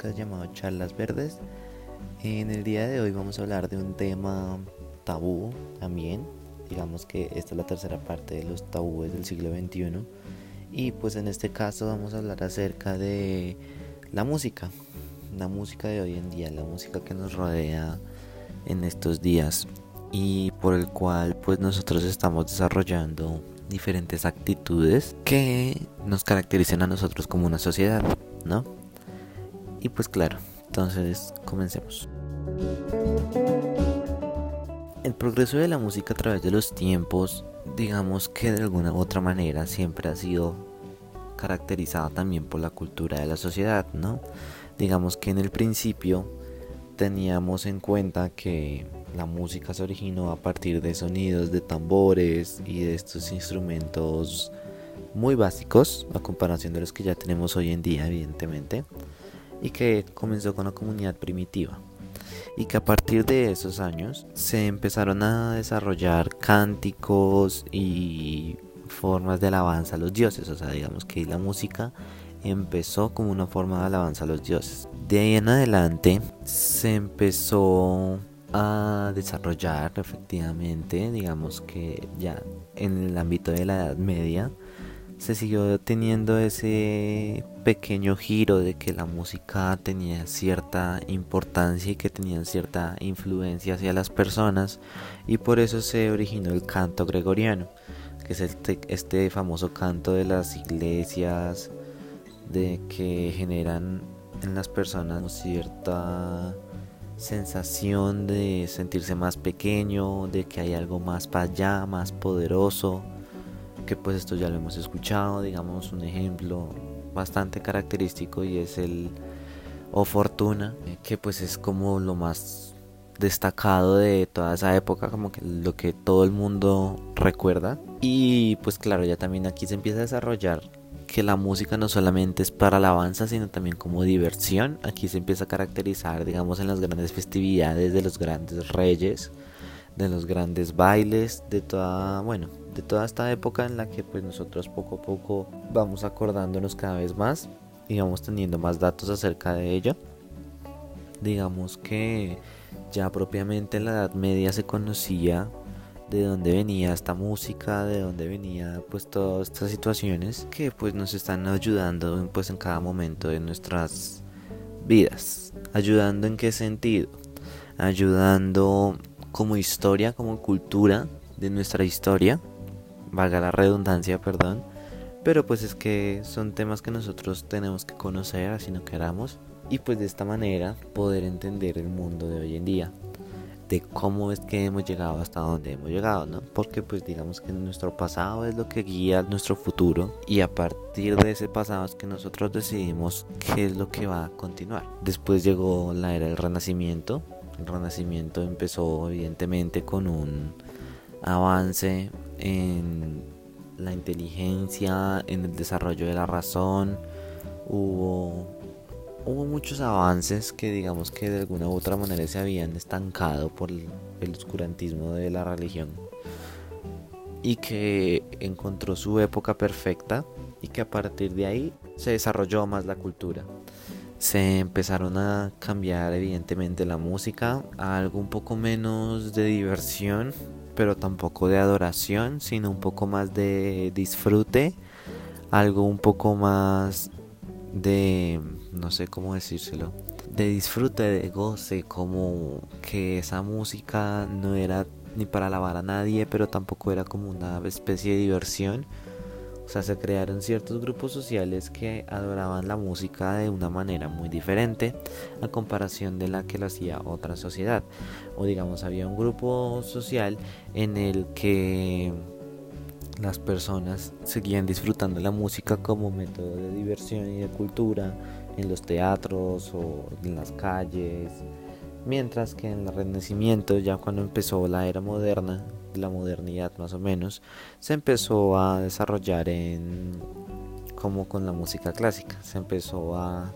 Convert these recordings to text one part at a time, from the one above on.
podcast llamado Charlas Verdes. En el día de hoy vamos a hablar de un tema tabú también. Digamos que esta es la tercera parte de los tabúes del siglo XXI. Y pues en este caso vamos a hablar acerca de la música. La música de hoy en día, la música que nos rodea en estos días. Y por el cual pues nosotros estamos desarrollando diferentes actitudes que nos caracterizan a nosotros como una sociedad, ¿no? Y pues claro, entonces comencemos. El progreso de la música a través de los tiempos, digamos que de alguna u otra manera siempre ha sido caracterizada también por la cultura de la sociedad, ¿no? Digamos que en el principio teníamos en cuenta que la música se originó a partir de sonidos de tambores y de estos instrumentos muy básicos a comparación de los que ya tenemos hoy en día evidentemente y que comenzó con la comunidad primitiva y que a partir de esos años se empezaron a desarrollar cánticos y formas de alabanza a los dioses, o sea, digamos que la música empezó como una forma de alabanza a los dioses. De ahí en adelante se empezó a desarrollar efectivamente, digamos que ya en el ámbito de la Edad Media, se siguió teniendo ese pequeño giro de que la música tenía cierta importancia y que tenía cierta influencia hacia las personas y por eso se originó el canto gregoriano, que es este, este famoso canto de las iglesias de que generan en las personas cierta sensación de sentirse más pequeño, de que hay algo más para allá, más poderoso que pues esto ya lo hemos escuchado, digamos un ejemplo bastante característico y es el O Fortuna, que pues es como lo más destacado de toda esa época, como que lo que todo el mundo recuerda. Y pues claro, ya también aquí se empieza a desarrollar que la música no solamente es para alabanza, sino también como diversión. Aquí se empieza a caracterizar, digamos, en las grandes festividades de los grandes reyes, de los grandes bailes, de toda, bueno, de toda esta época en la que pues nosotros poco a poco vamos acordándonos cada vez más y vamos teniendo más datos acerca de ello. Digamos que ya propiamente en la Edad Media se conocía de dónde venía esta música, de dónde venía pues todas estas situaciones que pues nos están ayudando pues en cada momento de nuestras vidas. Ayudando en qué sentido? Ayudando como historia, como cultura de nuestra historia, valga la redundancia, perdón, pero pues es que son temas que nosotros tenemos que conocer así no queramos y pues de esta manera poder entender el mundo de hoy en día de cómo es que hemos llegado hasta donde hemos llegado, ¿no? Porque pues digamos que nuestro pasado es lo que guía nuestro futuro y a partir de ese pasado es que nosotros decidimos qué es lo que va a continuar. Después llegó la era del renacimiento. El renacimiento empezó evidentemente con un avance en la inteligencia, en el desarrollo de la razón. Hubo, hubo muchos avances que digamos que de alguna u otra manera se habían estancado por el, oscurantismo de la religión. Y que encontró su época perfecta y que a partir de ahí se desarrolló más la cultura. Se empezaron a cambiar evidentemente la música a algo un poco menos de diversión pero tampoco de adoración, sino un poco más de disfrute, algo un poco más de, no sé cómo decírselo, de disfrute, de goce, como que esa música no era ni para alabar a nadie, pero tampoco era como una especie de diversión, sea, se crearon ciertos grupos sociales que adoraban la música de una manera muy diferente a comparación de la que lo hacía otra sociedad. O digamos, había un grupo social en el que las personas seguían disfrutando la música como método de diversión y de cultura en los teatros o en las calles. Mientras que en el Renacimiento, ya cuando empezó la era moderna, la modernidad más o menos, se empezó a desarrollar en como con la música clásica, se empezó a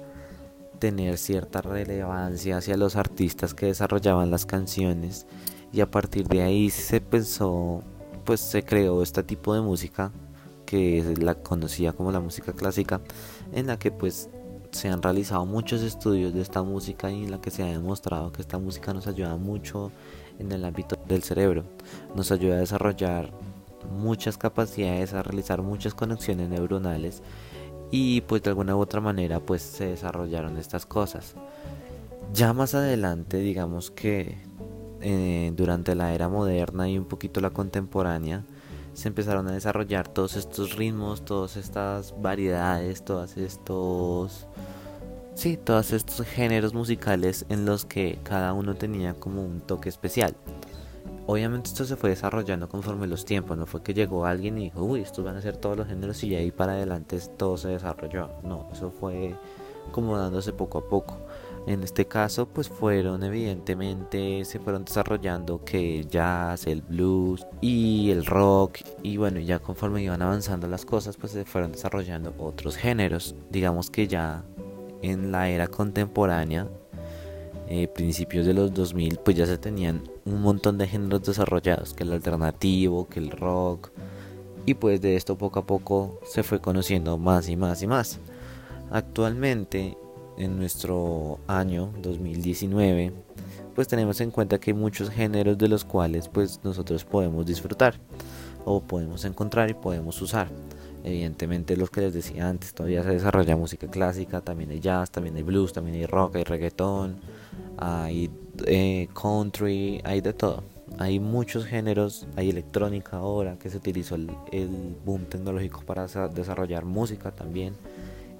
tener cierta relevancia hacia los artistas que desarrollaban las canciones y a partir de ahí se pensó, pues se creó este tipo de música que es la conocía como la música clásica, en la que pues se han realizado muchos estudios de esta música y en la que se ha demostrado que esta música nos ayuda mucho en el ámbito del cerebro, nos ayuda a desarrollar muchas capacidades, a realizar muchas conexiones neuronales y pues de alguna u otra manera pues se desarrollaron estas cosas. Ya más adelante digamos que eh, durante la era moderna y un poquito la contemporánea se empezaron a desarrollar todos estos ritmos, todas estas variedades, todos estos sí, todos estos géneros musicales en los que cada uno tenía como un toque especial. Obviamente esto se fue desarrollando conforme los tiempos, no fue que llegó alguien y dijo, uy, estos van a ser todos los géneros y ahí para adelante todo se desarrolló. No, eso fue como dándose poco a poco. En este caso, pues fueron evidentemente, se fueron desarrollando que el jazz, el blues y el rock. Y bueno, ya conforme iban avanzando las cosas, pues se fueron desarrollando otros géneros. Digamos que ya en la era contemporánea, eh, principios de los 2000, pues ya se tenían un montón de géneros desarrollados, que el alternativo, que el rock. Y pues de esto poco a poco se fue conociendo más y más y más. Actualmente en nuestro año 2019, pues tenemos en cuenta que hay muchos géneros de los cuales pues nosotros podemos disfrutar o podemos encontrar y podemos usar. Evidentemente los que les decía antes, todavía se desarrolla música clásica, también hay jazz, también hay blues, también hay rock, hay reggaetón, hay eh, country, hay de todo. Hay muchos géneros, hay electrónica ahora que se utilizó el, el boom tecnológico para desarrollar música también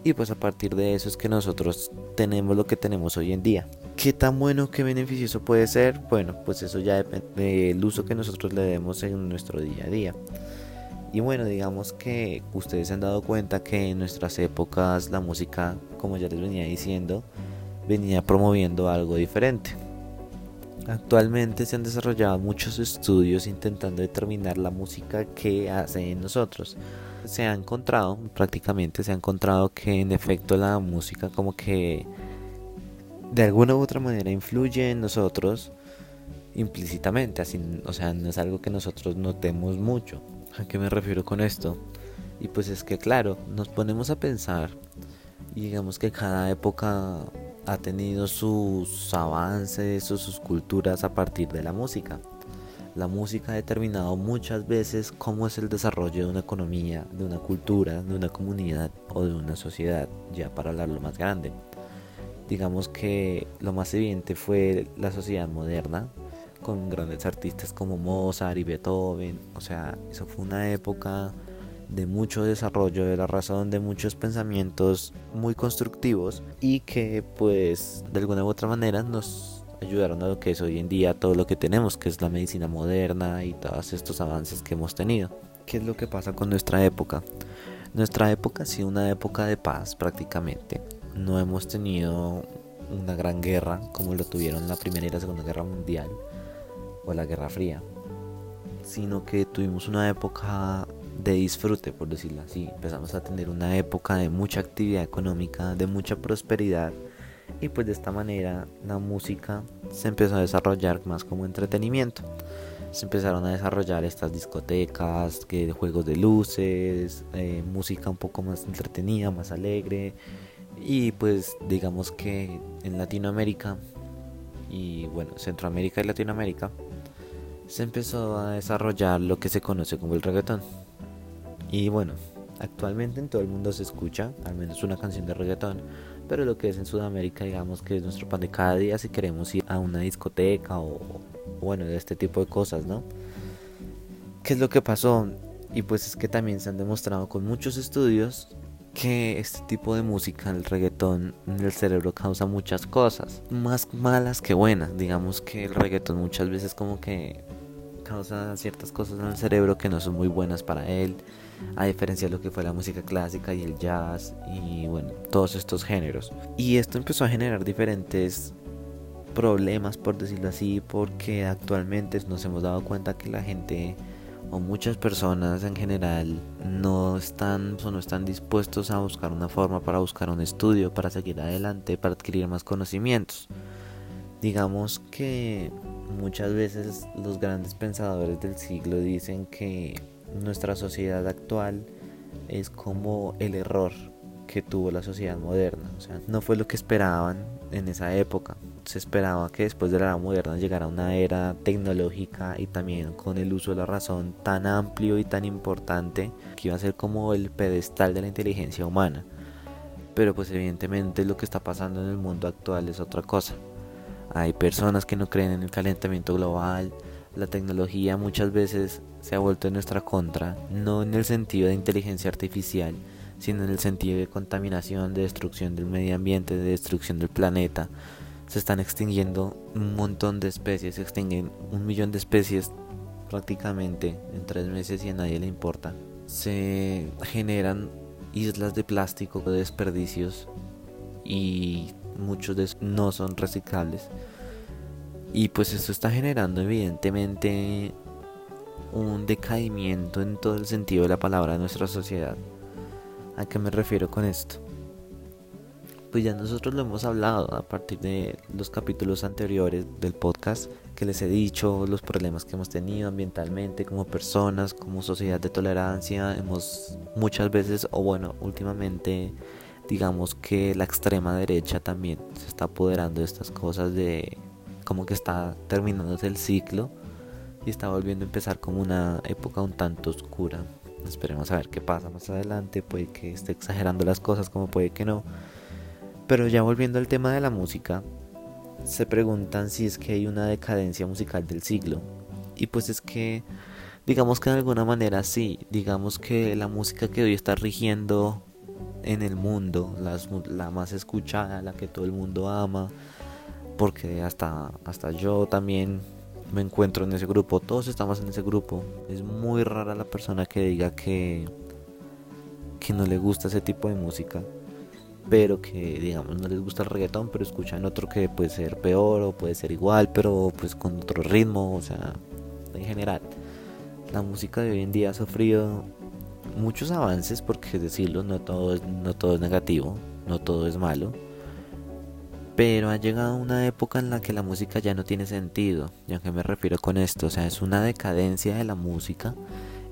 y pues a partir de eso es que nosotros tenemos lo que tenemos hoy en día. ¿Qué tan bueno, qué beneficioso puede ser? Bueno, pues eso ya depende del uso que nosotros le demos en nuestro día a día. Y bueno, digamos que ustedes se han dado cuenta que en nuestras épocas la música, como ya les venía diciendo, venía promoviendo algo diferente. Actualmente se han desarrollado muchos estudios intentando determinar la música que hace en nosotros se ha encontrado, prácticamente se ha encontrado que en efecto la música como que de alguna u otra manera influye en nosotros implícitamente, así, o sea, no es algo que nosotros notemos mucho. ¿A qué me refiero con esto? Y pues es que claro, nos ponemos a pensar y digamos que cada época ha tenido sus avances o sus culturas a partir de la música. La música ha determinado muchas veces cómo es el desarrollo de una economía, de una cultura, de una comunidad o de una sociedad, ya para hablar lo más grande. Digamos que lo más evidente fue la sociedad moderna, con grandes artistas como Mozart y Beethoven. O sea, eso fue una época de mucho desarrollo de la razón, de muchos pensamientos muy constructivos y que pues de alguna u otra manera nos ayudaron a lo que es hoy en día todo lo que tenemos, que es la medicina moderna y todos estos avances que hemos tenido. ¿Qué es lo que pasa con nuestra época? Nuestra época ha sido una época de paz prácticamente. No hemos tenido una gran guerra como lo tuvieron la Primera y la Segunda Guerra Mundial o la Guerra Fría, sino que tuvimos una época de disfrute, por decirlo así. Empezamos a tener una época de mucha actividad económica, de mucha prosperidad y pues de esta manera la música se empezó a desarrollar más como entretenimiento. Se empezaron a desarrollar estas discotecas, que juegos de luces, eh, música un poco más entretenida, más alegre. Y pues digamos que en Latinoamérica y bueno, Centroamérica y Latinoamérica se empezó a desarrollar lo que se conoce como el reggaetón. Y bueno, actualmente en todo el mundo se escucha al menos una canción de reggaetón pero lo que es en Sudamérica digamos que es nuestro pan de cada día si queremos ir a una discoteca o, bueno de este tipo de cosas no qué es lo que pasó y pues es que también se han demostrado con muchos estudios que este tipo de música, el reggaetón, en el cerebro causa muchas cosas, más malas que buenas. Digamos que el reggaetón muchas veces como que causa ciertas cosas en el cerebro que no son muy buenas para él a diferencia de lo que fue la música clásica y el jazz y bueno, todos estos géneros. Y esto empezó a generar diferentes problemas, por decirlo así, porque actualmente nos hemos dado cuenta que la gente o muchas personas en general no están o no están dispuestos a buscar una forma para buscar un estudio, para seguir adelante, para adquirir más conocimientos. Digamos que muchas veces los grandes pensadores del siglo dicen que nuestra sociedad actual es como el error que tuvo la sociedad moderna. O sea, no fue lo que esperaban en esa época. Se esperaba que después de la era moderna llegara una era tecnológica y también con el uso de la razón tan amplio y tan importante que iba a ser como el pedestal de la inteligencia humana. Pero pues evidentemente lo que está pasando en el mundo actual es otra cosa. Hay personas que no creen en el calentamiento global. La tecnología muchas veces se ha vuelto en nuestra contra, no en el sentido de inteligencia artificial, sino en el sentido de contaminación, de destrucción del medio ambiente, de destrucción del planeta. Se están extinguiendo un montón de especies, se extinguen un millón de especies prácticamente en tres meses y a nadie le importa. Se generan islas de plástico, de desperdicios y muchos de no son reciclables. Y pues esto está generando evidentemente un decaimiento en todo el sentido de la palabra de nuestra sociedad. ¿A qué me refiero con esto? Pues ya nosotros lo hemos hablado a partir de los capítulos anteriores del podcast que les he dicho, los problemas que hemos tenido ambientalmente como personas, como sociedad de tolerancia. Hemos muchas veces, o bueno, últimamente, digamos que la extrema derecha también se está apoderando de estas cosas de como que está terminándose el ciclo y está volviendo a empezar como una época un tanto oscura. Esperemos a ver qué pasa más adelante. Puede que esté exagerando las cosas, como puede que no. Pero ya volviendo al tema de la música, se preguntan si es que hay una decadencia musical del siglo. Y pues es que, digamos que de alguna manera sí. Digamos que la música que hoy está rigiendo en el mundo, la más escuchada, la que todo el mundo ama, porque hasta, hasta yo también me encuentro en ese grupo, todos estamos en ese grupo. Es muy rara la persona que diga que, que no le gusta ese tipo de música, pero que digamos no les gusta el reggaetón, pero escuchan otro que puede ser peor o puede ser igual, pero pues con otro ritmo, o sea, en general. La música de hoy en día ha sufrido muchos avances, porque decirlo, no todo no todo es negativo, no todo es malo pero ha llegado una época en la que la música ya no tiene sentido. ¿Y a qué me refiero con esto? O sea, es una decadencia de la música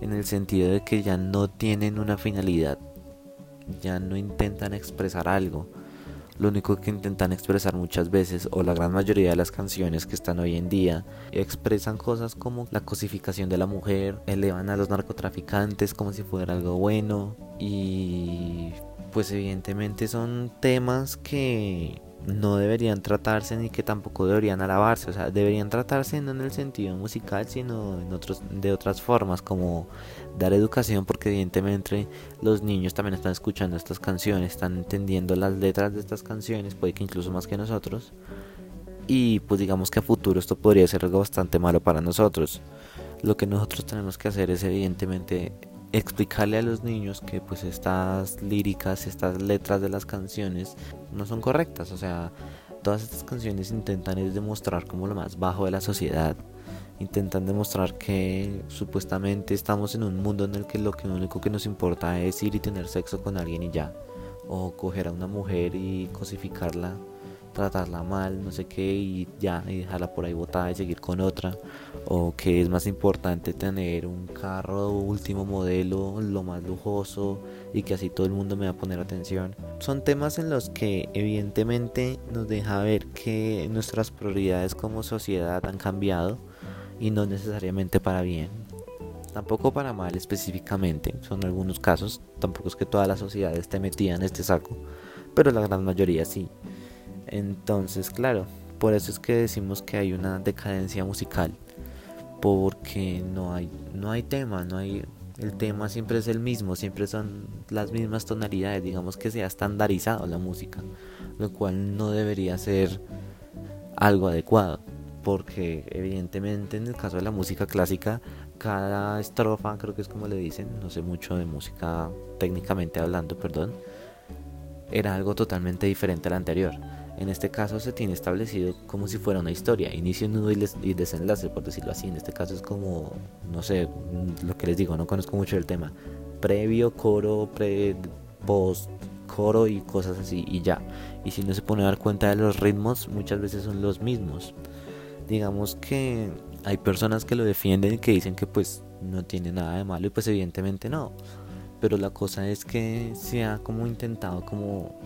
en el sentido de que ya no tienen una finalidad. Ya no intentan expresar algo. Lo único que intentan expresar muchas veces, o la gran mayoría de las canciones que están hoy en día, expresan cosas como la cosificación de la mujer, elevan a los narcotraficantes como si fuera algo bueno, y pues evidentemente son temas que no deberían tratarse ni que tampoco deberían alabarse, o sea, deberían tratarse no en el sentido musical, sino en otros de otras formas como dar educación porque evidentemente los niños también están escuchando estas canciones, están entendiendo las letras de estas canciones, puede que incluso más que nosotros. Y pues digamos que a futuro esto podría ser algo bastante malo para nosotros. Lo que nosotros tenemos que hacer es evidentemente explicarle a los niños que pues estas líricas, estas letras de las canciones no son correctas, o sea, todas estas canciones intentan es demostrar como lo más bajo de la sociedad, intentan demostrar que supuestamente estamos en un mundo en el que lo que único que nos importa es ir y tener sexo con alguien y ya, o coger a una mujer y cosificarla tratarla mal, no sé qué, y ya, y dejarla por ahí botada y seguir con otra. O que es más importante tener un carro último modelo, lo más lujoso, y que así todo el mundo me va a poner atención. Son temas en los que evidentemente nos deja ver que nuestras prioridades como sociedad han cambiado y no necesariamente para bien. Tampoco para mal específicamente, son algunos casos, tampoco es que toda la sociedad esté metida en este saco, pero la gran mayoría sí. Entonces, claro, por eso es que decimos que hay una decadencia musical, porque no hay no hay tema, no hay el tema siempre es el mismo, siempre son las mismas tonalidades, digamos que se ha estandarizado la música, lo cual no debería ser algo adecuado, porque evidentemente en el caso de la música clásica, cada estrofa, creo que es como le dicen, no sé mucho de música técnicamente hablando, perdón, era algo totalmente diferente a la anterior. En este caso se tiene establecido como si fuera una historia, inicio, nudo y, desenlace, por decirlo así. En este caso es como, no sé, lo que les digo, no conozco mucho el tema. Previo, coro, pre, post, coro y cosas así, y ya. Y si no se pone a dar cuenta de los ritmos, muchas veces son los mismos. Digamos que hay personas que lo defienden y que dicen que pues no tiene nada de malo y pues evidentemente no. pero la cosa es que se ha como intentado como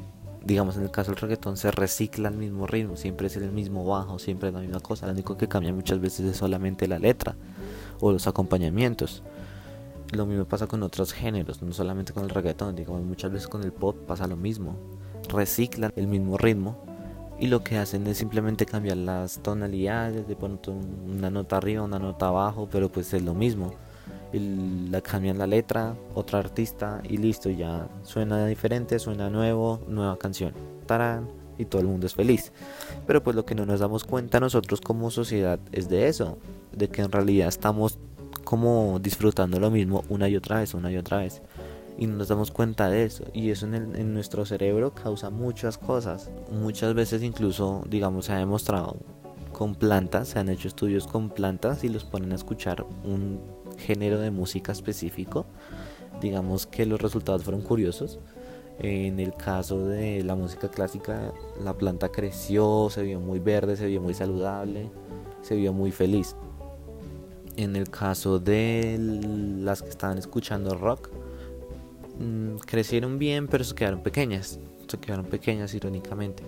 digamos en el caso del reggaetón se recicla el mismo ritmo, siempre es el mismo bajo, siempre es la misma cosa, lo único que cambia muchas veces es solamente la letra o los acompañamientos. Lo mismo pasa con otros géneros, no solamente con el reggaetón, digamos muchas veces con el pop pasa lo mismo. Reciclan el mismo ritmo y lo que hacen es simplemente cambiar las tonalidades, de poner una nota arriba, una nota abajo, pero pues es lo mismo la cambian la letra, otra artista y listo, ya suena diferente, suena nuevo, nueva canción. Tarán, y todo el mundo es feliz. Pero pues lo que no nos damos cuenta nosotros como sociedad es de eso, de que en realidad estamos como disfrutando lo mismo una y otra vez, una y otra vez. Y no nos damos cuenta de eso. Y eso en, en nuestro cerebro causa muchas cosas. Muchas veces incluso, digamos, se ha demostrado con plantas, se han hecho estudios con plantas y los ponen a escuchar un género de música específico. Digamos que los resultados fueron curiosos. En el caso de la música clásica, la planta creció, se vio muy verde, se vio muy saludable, se vio muy feliz. En el caso de las que estaban escuchando rock, mm, crecieron bien, pero se quedaron pequeñas. Se quedaron pequeñas, irónicamente.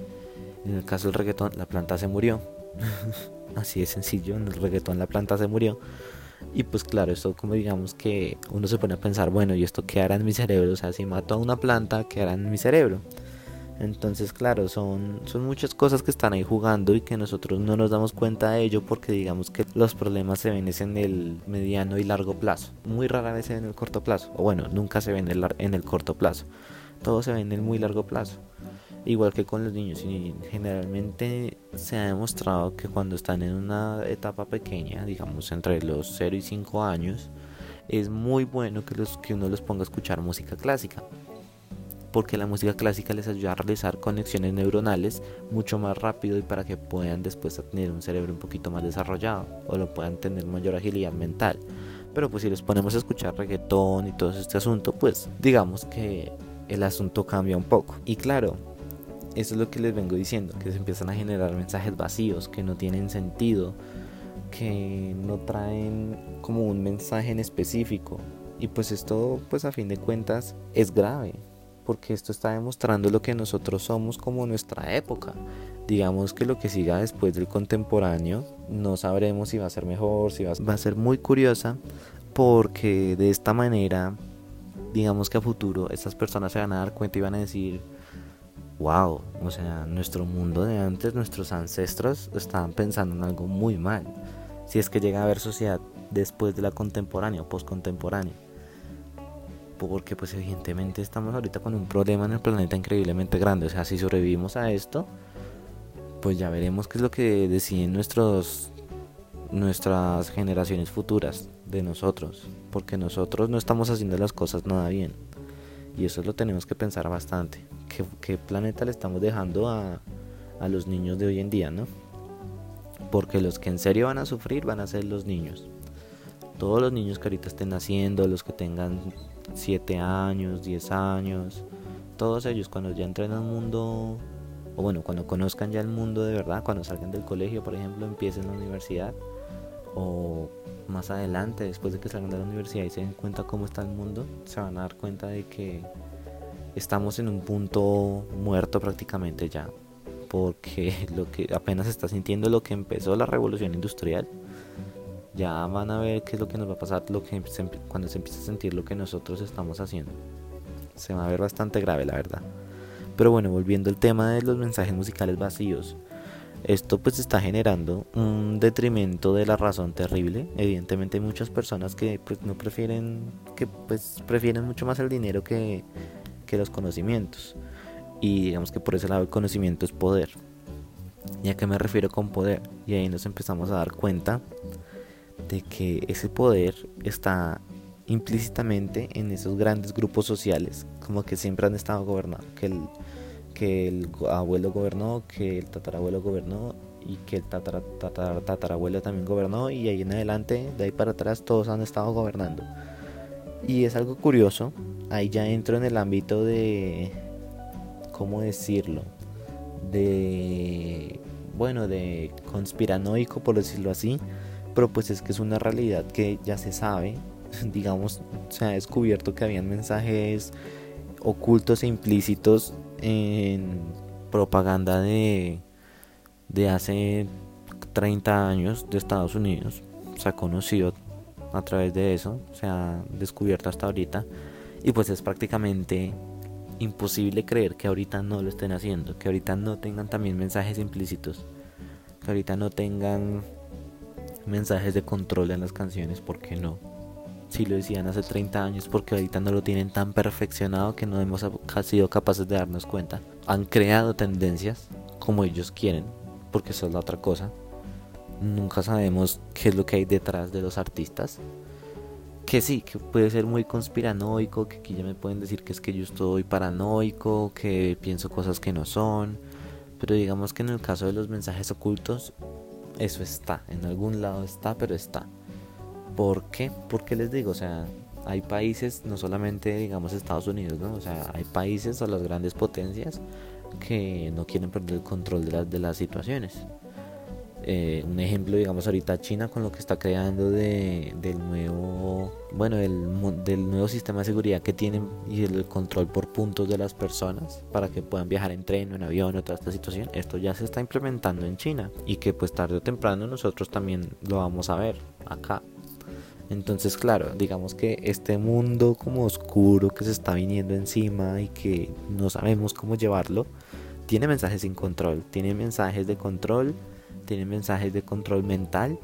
En el caso del reggaetón, la planta se murió. Así de sencillo, en el reggaetón la planta se murió. Y pues claro, esto como digamos que uno se pone a pensar, bueno, ¿y esto qué hará en mi cerebro? O sea, si mato a una planta, ¿qué hará en mi cerebro? Entonces, claro, son, son muchas cosas que están ahí jugando y que nosotros no nos damos cuenta de ello porque digamos que los problemas se ven en el mediano y largo plazo. Muy rara vez se ven en el corto plazo. O bueno, nunca se ven en el, en el corto plazo. Todo se ve en el muy largo plazo igual que con los niños y generalmente se ha demostrado que cuando están en una etapa pequeña, digamos entre los 0 y 5 años, es muy bueno que, los, que uno los ponga a escuchar música clásica porque la música clásica les ayuda a realizar conexiones neuronales mucho más rápido y para que puedan después tener un cerebro un poquito más desarrollado o lo puedan tener mayor agilidad mental. Pero pues si les ponemos a escuchar reggaetón y todo este asunto, pues digamos que el asunto cambia un poco. Y claro, eso es lo que les vengo diciendo, que se empiezan a generar mensajes vacíos, que no tienen sentido, que no traen como un mensaje en específico. Y pues esto, pues a fin de cuentas, es grave, porque esto está demostrando lo que nosotros somos como nuestra época. Digamos que lo que siga después del contemporáneo, no sabremos si va a ser mejor, si va a ser muy curiosa, porque de esta manera, digamos que a futuro estas personas se van a dar cuenta y van a decir, wow, o sea, nuestro mundo de antes, nuestros ancestros estaban pensando en algo muy mal. Si es que llega a haber sociedad después de la contemporánea o postcontemporánea. Porque pues evidentemente estamos ahorita con un problema en el planeta increíblemente grande. O sea, si sobrevivimos a esto, pues ya veremos qué es lo que deciden nuestros nuestras generaciones futuras de nosotros. Porque nosotros no estamos haciendo las cosas nada bien. Y eso lo tenemos que pensar bastante. ¿Qué, planeta le estamos dejando a, a los niños de hoy en día, no? Porque los que en serio van a sufrir van a ser los niños. Todos los niños que ahorita estén naciendo, los que tengan 7 años, 10 años, todos ellos cuando ya entren al mundo, o bueno, cuando conozcan ya el mundo de verdad, cuando salgan del colegio, por ejemplo, empiecen la universidad, o más adelante, después de que salgan de la universidad y se den cuenta cómo está el mundo, se van a dar cuenta de que estamos en un punto muerto prácticamente ya. Porque lo que apenas se está sintiendo lo que empezó la revolución industrial. Ya van a ver qué es lo que nos va a pasar lo que cuando se empieza a sentir lo que nosotros estamos haciendo. Se va a ver bastante grave, la verdad. Pero bueno, volviendo al tema de los mensajes musicales vacíos esto pues está generando un detrimento de la razón terrible. Evidentemente hay muchas personas que pues no prefieren que pues prefieren mucho más el dinero que, que los conocimientos. Y digamos que por ese lado el conocimiento es poder. ¿Y a qué me refiero con poder? Y ahí nos empezamos a dar cuenta de que ese poder está implícitamente en esos grandes grupos sociales, como que siempre han estado gobernados, que el, que el abuelo gobernó, que el tatarabuelo gobernó y que el tatarabuelo también gobernó y ahí en adelante, de ahí para atrás, todos han estado gobernando. Y es algo curioso, ahí ya entro en el ámbito de, ¿cómo decirlo? De, bueno, de conspiranoico, por decirlo así, pero pues es que es una realidad que ya se sabe digamos, se ha descubierto que habían mensajes ocultos e implícitos en propaganda de, de hace 30 años de Estados Unidos. Se ha conocido a través de eso, se ha descubierto hasta ahorita. Y pues es prácticamente imposible creer que ahorita no lo estén haciendo, que ahorita no tengan también mensajes implícitos, que ahorita no tengan mensajes de control en las canciones, ¿por qué no? Si lo decían hace 30 años, porque ahorita no lo tienen tan perfeccionado que no hemos sido capaces de darnos cuenta. Han creado tendencias como ellos quieren, porque eso es la otra cosa. Nunca sabemos qué es lo que hay detrás de los artistas que sí, que puede ser muy conspiranoico, que aquí ya me pueden decir que es que yo estoy paranoico, que pienso cosas que no son, pero digamos que en el caso de los mensajes ocultos, eso está, en algún lado está, pero está. ¿Por qué? Porque les digo, o sea, hay países, no solamente digamos Estados Unidos, ¿no? O sea, hay países o las grandes potencias que no quieren perder el control de, las de las situaciones. Eh, un ejemplo, digamos, ahorita China con lo que está creando de, del nuevo, bueno, del, del, nuevo sistema de seguridad que tienen y el control por puntos de las personas para que puedan viajar en tren o en avión o toda esta situación, esto ya se está implementando en China y que pues tarde o temprano nosotros también lo vamos a ver acá. Entonces, claro, digamos que este mundo como oscuro que se está viniendo encima y que no sabemos cómo llevarlo, tiene mensajes sin control, tiene mensajes de control tiene mensajes de control mental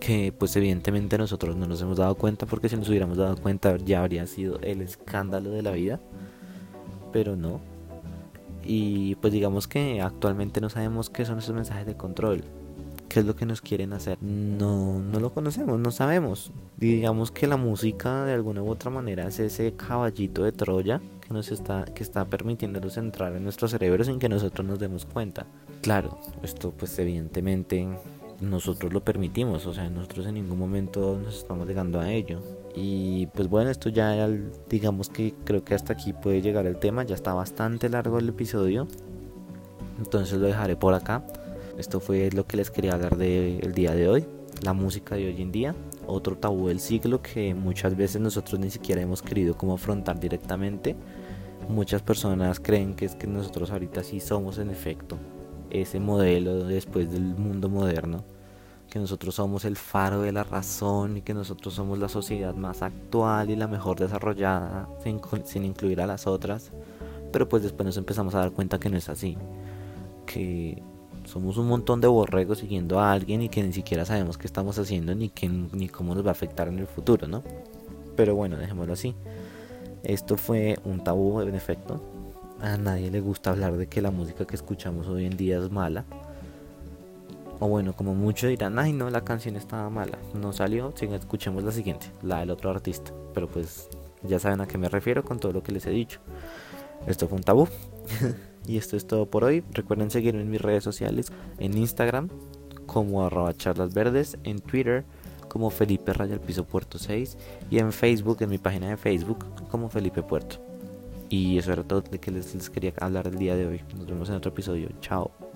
que pues evidentemente nosotros no nos hemos dado cuenta porque si nos hubiéramos dado cuenta ya habría sido el escándalo de la vida pero no. Y pues digamos que actualmente no sabemos qué son esos mensajes de control qué es lo que nos quieren hacer. No no lo conocemos no sabemos. Digamos que la música de alguna u otra manera es ese caballito de Troya que nos está que está permitiéndonos entrar en nuestro cerebro sin que nosotros nos demos cuenta. Claro, esto pues evidentemente nosotros lo permitimos, o sea, nosotros en ningún momento nos estamos llegando a ello. Y pues bueno, esto ya digamos que creo que hasta aquí puede llegar el tema, ya está bastante largo el episodio, entonces lo dejaré por acá. Esto fue lo que les quería hablar del día de hoy, la música de hoy en día, otro tabú del siglo que muchas veces nosotros ni siquiera hemos querido como afrontar directamente. Muchas personas creen que es que nosotros ahorita sí somos en efecto ese modelo después del mundo moderno, que nosotros somos el faro de la razón y que nosotros somos la sociedad más actual y la mejor desarrollada sin, incluir a las otras, pero pues después nos empezamos a dar cuenta que no es así, que somos un montón de borregos siguiendo a alguien y que ni siquiera sabemos qué estamos haciendo ni, qué, ni cómo nos va a afectar en el futuro, ¿no? Pero bueno, dejémoslo así. Esto fue un tabú en efecto, a nadie le gusta hablar de que la música que escuchamos hoy en día es mala. O bueno, como muchos dirán, ay no, la canción estaba mala, no salió, si escuchemos la siguiente, la del otro artista. Pero pues ya saben a qué me refiero con todo lo que les he dicho. Esto fue un tabú. y esto es todo por hoy. Recuerden seguirme en mis redes sociales, en Instagram como arroba charlas verdes, en Twitter como Felipe Raya el Piso Puerto 6 y en Facebook, en mi página de Facebook como Felipe Puerto. Y eso era todo de que les, les quería hablar el día de hoy. Nos vemos en otro episodio. Chao.